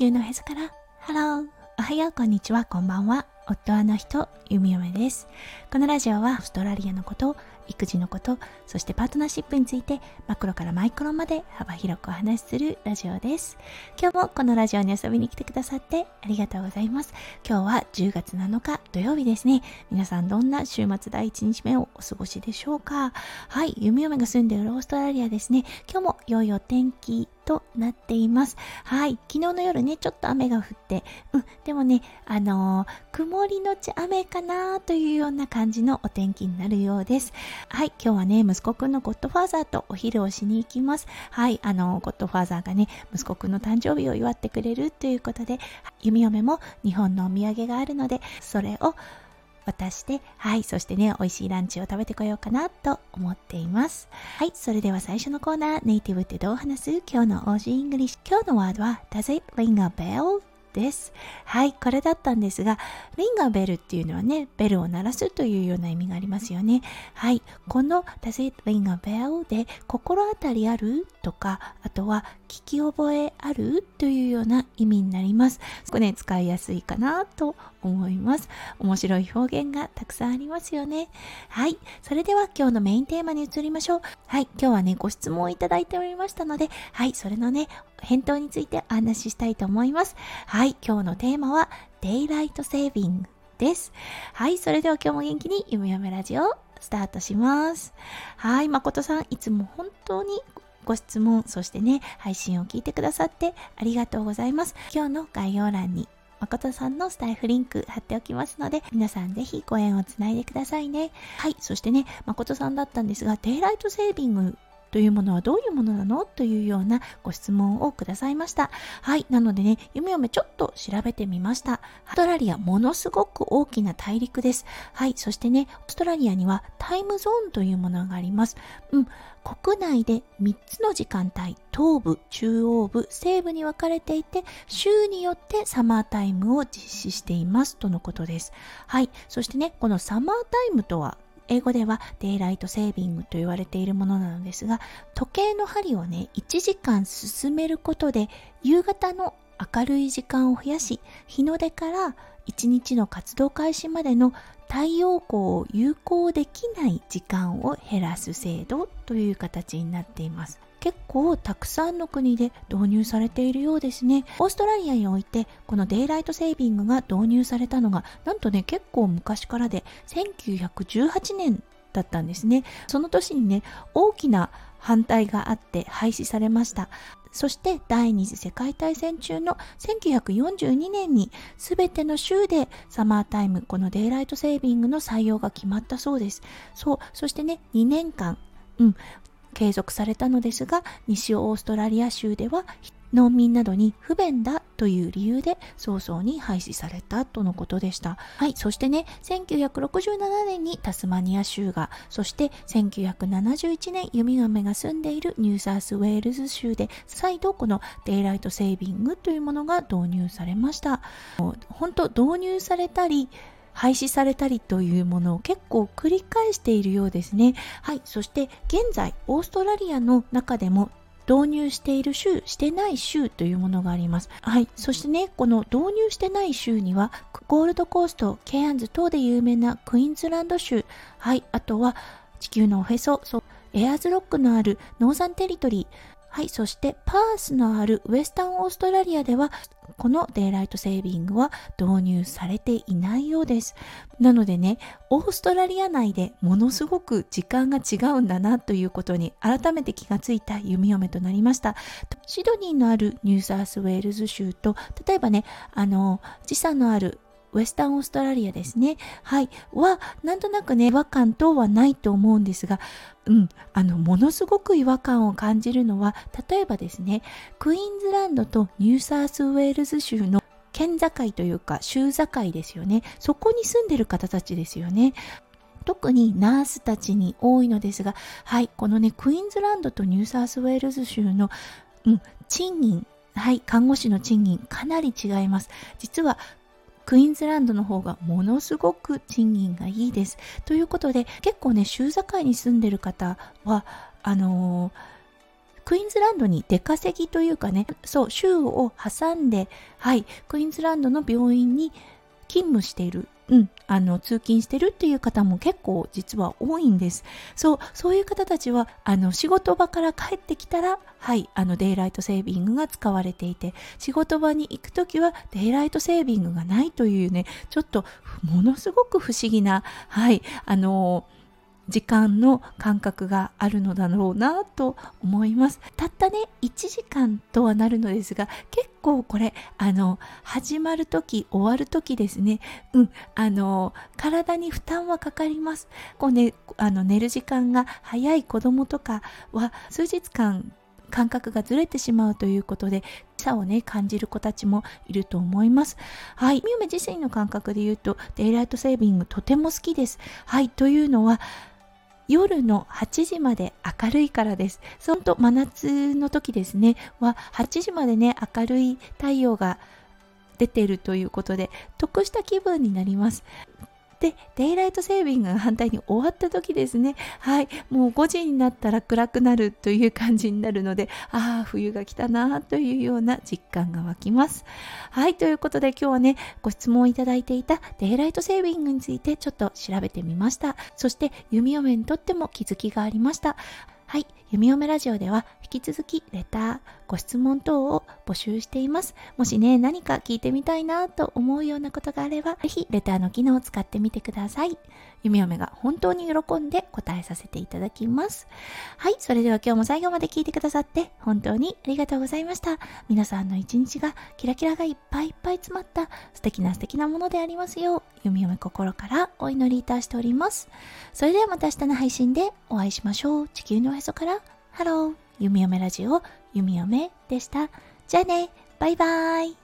球のへそから。 Hello。おはよう。こんにちは。こんばんは。夫はの人。ユミガメです。このラジオはオーストラリアのこと育児のことそしてパートナーシップについてマクロからマイクロまで幅広くお話しするラジオです。今日もこのラジオに遊びに来てくださってありがとうございます。今日は10月7日土曜日ですね。皆さんどんな週末第1日目をお過ごしでしょうか。はい。ユミガメが住んでいるオーストラリアですね。今日も良いお天気となっています。はい。昨日の夜ね、ちょっと雨が降って、うん、でもね、あのー、曇りのち雨かなというような感じのお天気になるようです。はい。今日はね、息子くんのゴッドファーザーとお昼をしに行きます。はい。あのー、ゴッドファーザーがね、息子くんの誕生日を祝ってくれるということで、弓嫁も日本のお土産があるので、それを渡して、はい、そしてね、美味しいランチを食べてこようかなと思っています。はい、それでは最初のコーナー、ネイティブってどう話す？今日の Aussie English。今日のワードは、Does it ring a bell? です。はい、これだったんですが、 ring a bell っていうのはね、ベルを鳴らすというような意味がありますよね。はい、この Does it ring a bell? で心当たりあるとか、あとは聞き覚えあるというような意味になります。これね、使いやすいかなと思います。面白い表現がたくさんありますよね。はい。それでは今日のメインテーマに移りましょう。はい。今日はね、ご質問をいただいておりましたので、はい。それのね、返答についてお話ししたいと思います。はい。今日のテーマは、デイライトセービングです。はい。それでは今日も元気に、ゆめゆめラジオ、スタートします。はい。誠さん、いつも本当にご質問、そしてね、配信を聞いてくださってありがとうございます。今日の概要欄に誠さんのスタイフリンク貼っておきますので、皆さんぜひご縁をつないでくださいね。はい、そしてね、誠さんだったんですが、デイライトセービングというものはどういうものなの？というようなご質問をくださいました。はい。なのでね、ゆめゆめちょっと調べてみました。オーストラリア、ものすごく大きな大陸です。はい。そしてね、オーストラリアにはタイムゾーンというものがあります。うん。国内で3つの時間帯、東部、中央部、西部に分かれていて、週によってサマータイムを実施していますとのことです。はい。そしてね、このサマータイムとは英語ではデイライトセービングと言われているものなのですが時計の針をね1時間進めることで夕方の明るい時間を増やし日の出から1日の活動開始までの太陽光を有効できない時間を減らす制度という形になっています。結構たくさんの国で導入されているようですね。オーストラリアにおいてこのデイライトセービングが導入されたのがなんとね結構昔からで1918年だったんですね。その年にね大きな反対があって廃止されました。そして第二次世界大戦中の1942年に全ての州でサマータイム、この daylight saving の採用が決まったそうです。そう、そしてね、2年間、うん、継続されたのですが西オーストラリア州では農民などに不便だという理由で早々に廃止されたとのことでした。はい。そしてね、1967年にタスマニア州が、そして1971年ユミガメが住んでいるニューサウスウェールズ州で再度この daylight saving というものが導入されました。本当導入されたり、廃止されたりというものを結構繰り返しているようですね。はい。そして現在、オーストラリアの中でも導入している州、してない州というものがあります。はい。そしてね、この導入してない州には、ゴールドコースト、ケアンズ等で有名なクイーンズランド州、はい。あとは地球のおへそ、そう、エアーズロックのあるノーザンテリトリー、はい。そして、パースのあるウェスタンオーストラリアでは、このデイライトセービングは導入されていないようです。なのでね、オーストラリア内でものすごく時間が違うんだなということに改めて気がついた弓嫁となりました。シドニーのあるニューサースウェールズ州と、例えばね、あの、時差のあるウェスタンオーストラリアですね。はい。は、なんとなくね、違和感等はないと思うんですが、うん、あの、ものすごく違和感を感じるのは、例えばですね、クイーンズランドとニューサウスウェールズ州の県境というか、州境ですよね。そこに住んでる方たちですよね。特にナースたちに多いのですが、はい、このね、クイーンズランドとニューサウスウェールズ州の、うん、賃金、はい、看護師の賃金かなり違います。実はクイーンズランドの方がものすごく賃金がいいです。ということで、結構ね、州境に住んでる方は、あのークイーンズランドに出稼ぎというかねそう州を挟んではいクイーンズランドの病院に勤務しているうん、あの通勤してるっていう方も結構実は多いんです。そう、そういう方たちはあの仕事場から帰ってきたら、はい、あのデイライトセービングが使われていて、仕事場に行く時はデイライトセービングがないというね、ちょっとものすごく不思議な、はい、あのー時間の感覚があるのだろうなと思います。たったね1時間とはなるのですが結構これあの始まる時終わる時ですね。うんあの体に負担はかかります。こうねあの寝る時間が早い子供とかは数日間感覚がずれてしまうということで差をね感じる子たちもいると思います。はいみゆめ自身の感覚で言うとデイライトセービングとても好きです。はいというのは夜の8時まで明るいからです。そんと真夏の時ですね、は8時までね、明るい太陽が出ているということで、得した気分になります。で、デイライトセービングが反対に終わった時ですね。はい。もう5時になったら暗くなるという感じになるので、ああ、冬が来たなというような実感が湧きます。はい。ということで今日はね、ご質問いただいていたデイライトセービングについてちょっと調べてみました。そして弓嫁にとっても気づきがありました。はい。弓嫁ラジオでは引き続きレター、ご質問等を募集しています。もしね、何か聞いてみたいなと思うようなことがあれば、ぜひレターの機能を使ってみてください。弓嫁が本当に喜んで答えさせていただきます。はい。それでは今日も最後まで聞いてくださって本当にありがとうございました。皆さんの一日がキラキラがいっぱいいっぱい詰まった素敵な素敵なものでありますよう、弓嫁心からお祈りいたしております。それではまた明日の配信でお会いしましょう。地球の場所からハロー、弓嫁ラジオ、弓嫁でした。じゃあね、バイバーイ。